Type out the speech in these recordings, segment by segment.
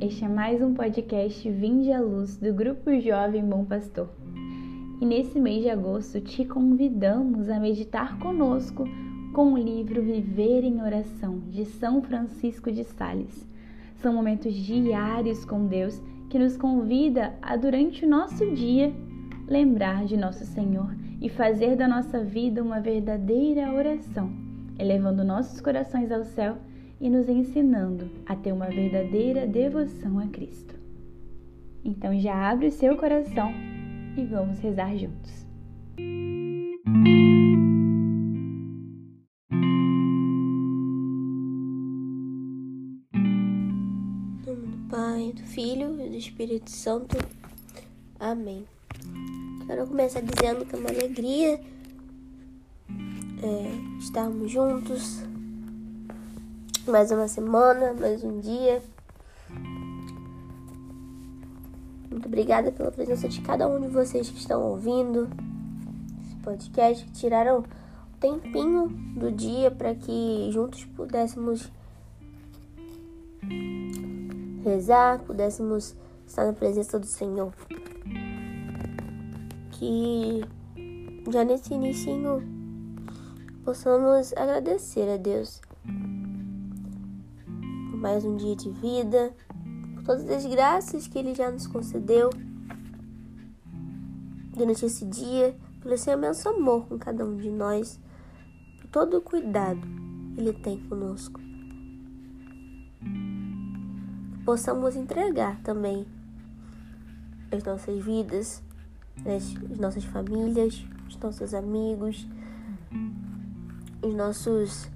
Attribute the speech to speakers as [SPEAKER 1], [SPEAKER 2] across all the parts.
[SPEAKER 1] Este é mais um podcast Vinde à Luz do Grupo Jovem Bom Pastor. E nesse mês de agosto te convidamos a meditar conosco com o livro Viver em Oração de São Francisco de Sales. São momentos diários com Deus que nos convida a, durante o nosso dia, lembrar de nosso Senhor e fazer da nossa vida uma verdadeira oração, elevando nossos corações ao céu e nos ensinando a ter uma verdadeira devoção a Cristo. Então já abre o seu coração e vamos rezar juntos.
[SPEAKER 2] Em nome do Pai, do Filho e do Espírito Santo. Amém. Quero começar dizendo que é uma alegria é, estarmos juntos mais uma semana, mais um dia. Muito obrigada pela presença de cada um de vocês que estão ouvindo esse podcast, que tiraram um tempinho do dia para que juntos pudéssemos rezar, pudéssemos estar na presença do Senhor. Que já nesse início possamos agradecer a Deus mais um dia de vida, por todas as graças que Ele já nos concedeu durante esse dia, pelo seu imenso amor com cada um de nós, por todo o cuidado que Ele tem conosco. Que possamos entregar também as nossas vidas, as, as nossas famílias, os nossos amigos, os nossos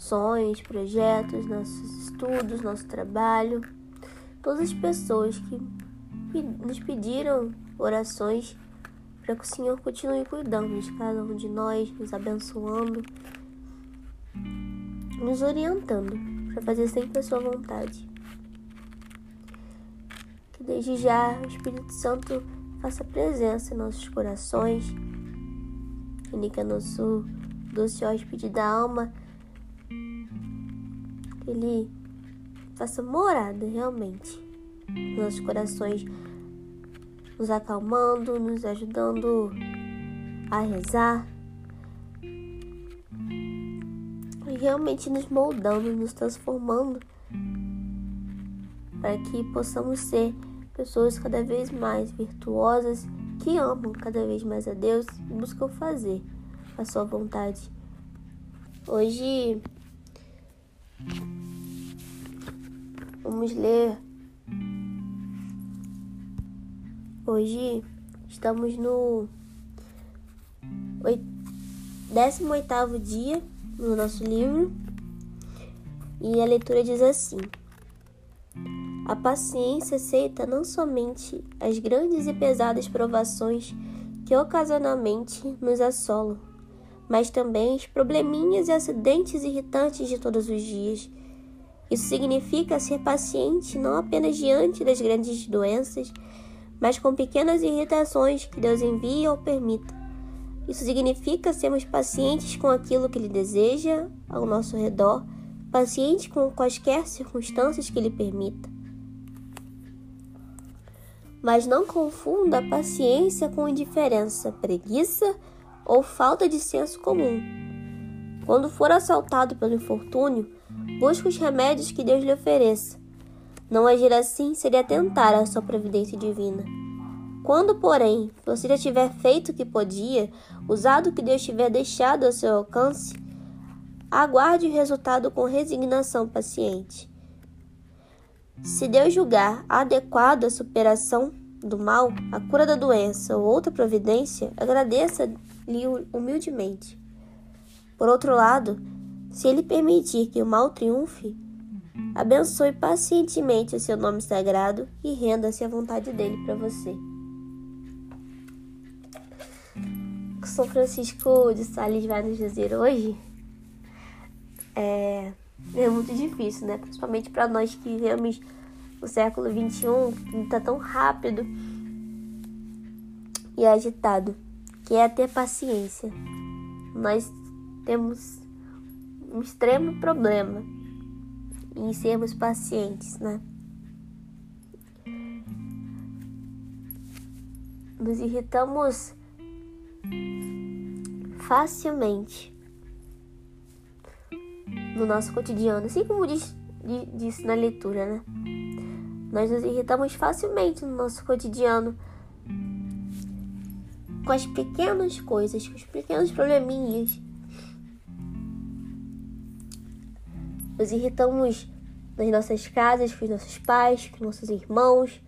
[SPEAKER 2] sonhos, projetos, nossos estudos, nosso trabalho, todas as pessoas que nos pediram orações para que o Senhor continue cuidando de cada um de nós, nos abençoando, nos orientando para fazer sempre a sua vontade. Que desde já o Espírito Santo faça presença em nossos corações, que nosso doce hóspede da alma ele faça morada realmente. Nos nossos corações, nos acalmando, nos ajudando a rezar. E realmente nos moldando, nos transformando. Para que possamos ser pessoas cada vez mais virtuosas que amam cada vez mais a Deus e buscam fazer a sua vontade. Hoje Vamos ler. Hoje estamos no 18 dia no nosso livro e a leitura diz assim: A paciência aceita não somente as grandes e pesadas provações que ocasionalmente nos assolam, mas também os probleminhas e acidentes irritantes de todos os dias isso significa ser paciente não apenas diante das grandes doenças, mas com pequenas irritações que Deus envia ou permita. Isso significa sermos pacientes com aquilo que Ele deseja ao nosso redor, pacientes com quaisquer circunstâncias que Ele permita. Mas não confunda paciência com indiferença, preguiça ou falta de senso comum. Quando for assaltado pelo infortúnio, Busque os remédios que Deus lhe ofereça. Não agir assim seria tentar a sua providência divina. Quando, porém, você já tiver feito o que podia, usado o que Deus tiver deixado ao seu alcance, aguarde o resultado com resignação paciente. Se Deus julgar adequado a superação do mal, a cura da doença ou outra providência, agradeça-lhe humildemente. Por outro lado, se ele permitir que o mal triunfe, abençoe pacientemente o seu nome sagrado e renda-se à vontade dele para você. O São Francisco de Sales vai nos dizer hoje é, é muito difícil, né? Principalmente para nós que vivemos o século XXI, que está tão rápido e agitado, que é ter paciência. Nós temos um extremo problema em sermos pacientes, né? Nos irritamos facilmente no nosso cotidiano, assim como diz, disse na leitura, né? Nós nos irritamos facilmente no nosso cotidiano com as pequenas coisas, com os pequenos probleminhas Nos irritamos nas nossas casas, com os nossos pais, com nossos irmãos.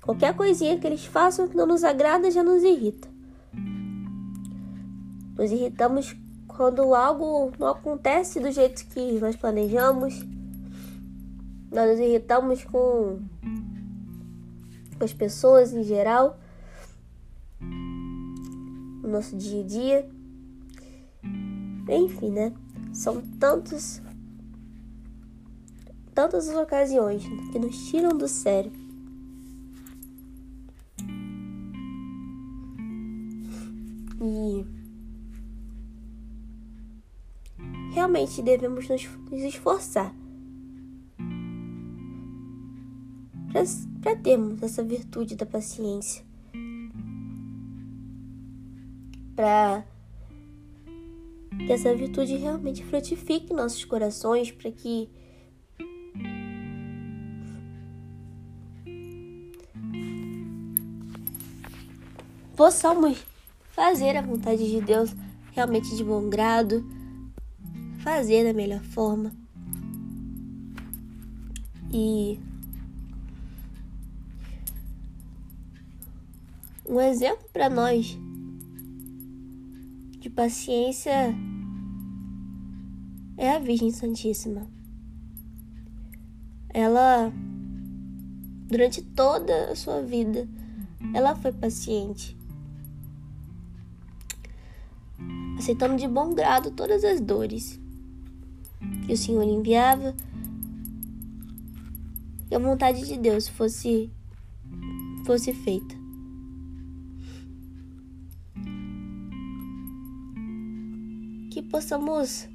[SPEAKER 2] Qualquer coisinha que eles façam que não nos agrada já nos irrita. Nos irritamos quando algo não acontece do jeito que nós planejamos. Nós nos irritamos com, com as pessoas em geral, no nosso dia a dia. Enfim, né? São tantos tantas as ocasiões que nos tiram do sério. E realmente devemos nos, esforçar para termos essa virtude da paciência, para que essa virtude realmente frutifique nossos corações, para que possamos fazer a vontade de Deus realmente de bom grado, fazer da melhor forma. E um exemplo para nós de paciência é a Virgem Santíssima. Ela, durante toda a sua vida, ela foi paciente. Aceitando de bom grado todas as dores que o Senhor enviava, e a vontade de Deus fosse fosse feita. Que possamos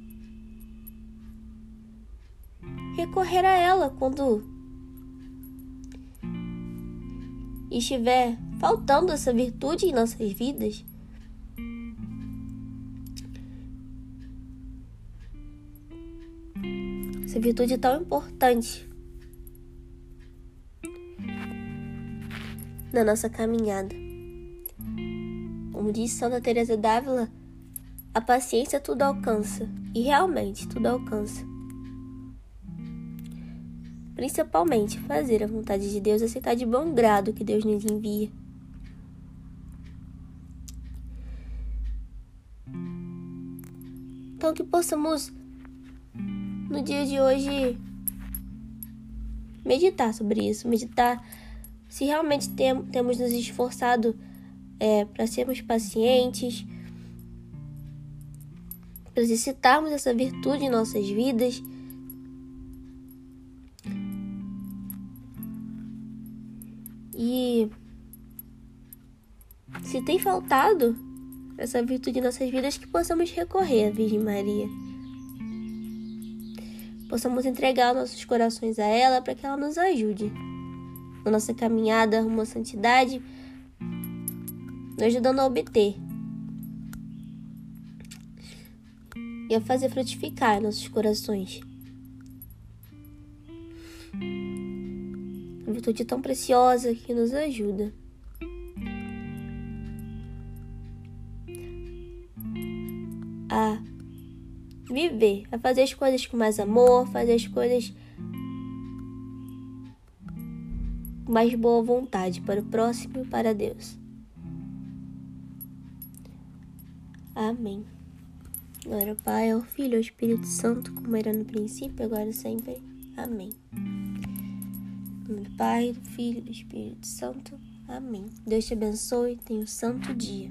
[SPEAKER 2] recorrer a ela quando estiver faltando essa virtude em nossas vidas. Essa virtude tão importante na nossa caminhada. Como diz Santa Teresa d'Ávila, a paciência tudo alcança, e realmente tudo alcança. Principalmente fazer a vontade de Deus, aceitar de bom grado que Deus nos envia. Então que possamos no dia de hoje meditar sobre isso, meditar se realmente tem, temos nos esforçado é, para sermos pacientes, para exercitarmos essa virtude em nossas vidas. E se tem faltado essa virtude em nossas vidas, que possamos recorrer à Virgem Maria possamos entregar nossos corações a ela para que ela nos ajude na nossa caminhada rumo à santidade, nos ajudando a obter e a fazer frutificar nossos corações. Uma virtude tão preciosa que nos ajuda. Viver, a fazer as coisas com mais amor, fazer as coisas com mais boa vontade para o próximo e para Deus. Amém. Glória ao Pai, ao Filho e ao Espírito Santo, como era no princípio, agora e sempre. Amém. Do Pai, do Filho e do Espírito Santo. Amém. Deus te abençoe. Tenha um santo dia.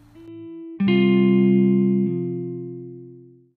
[SPEAKER 3] Thank you.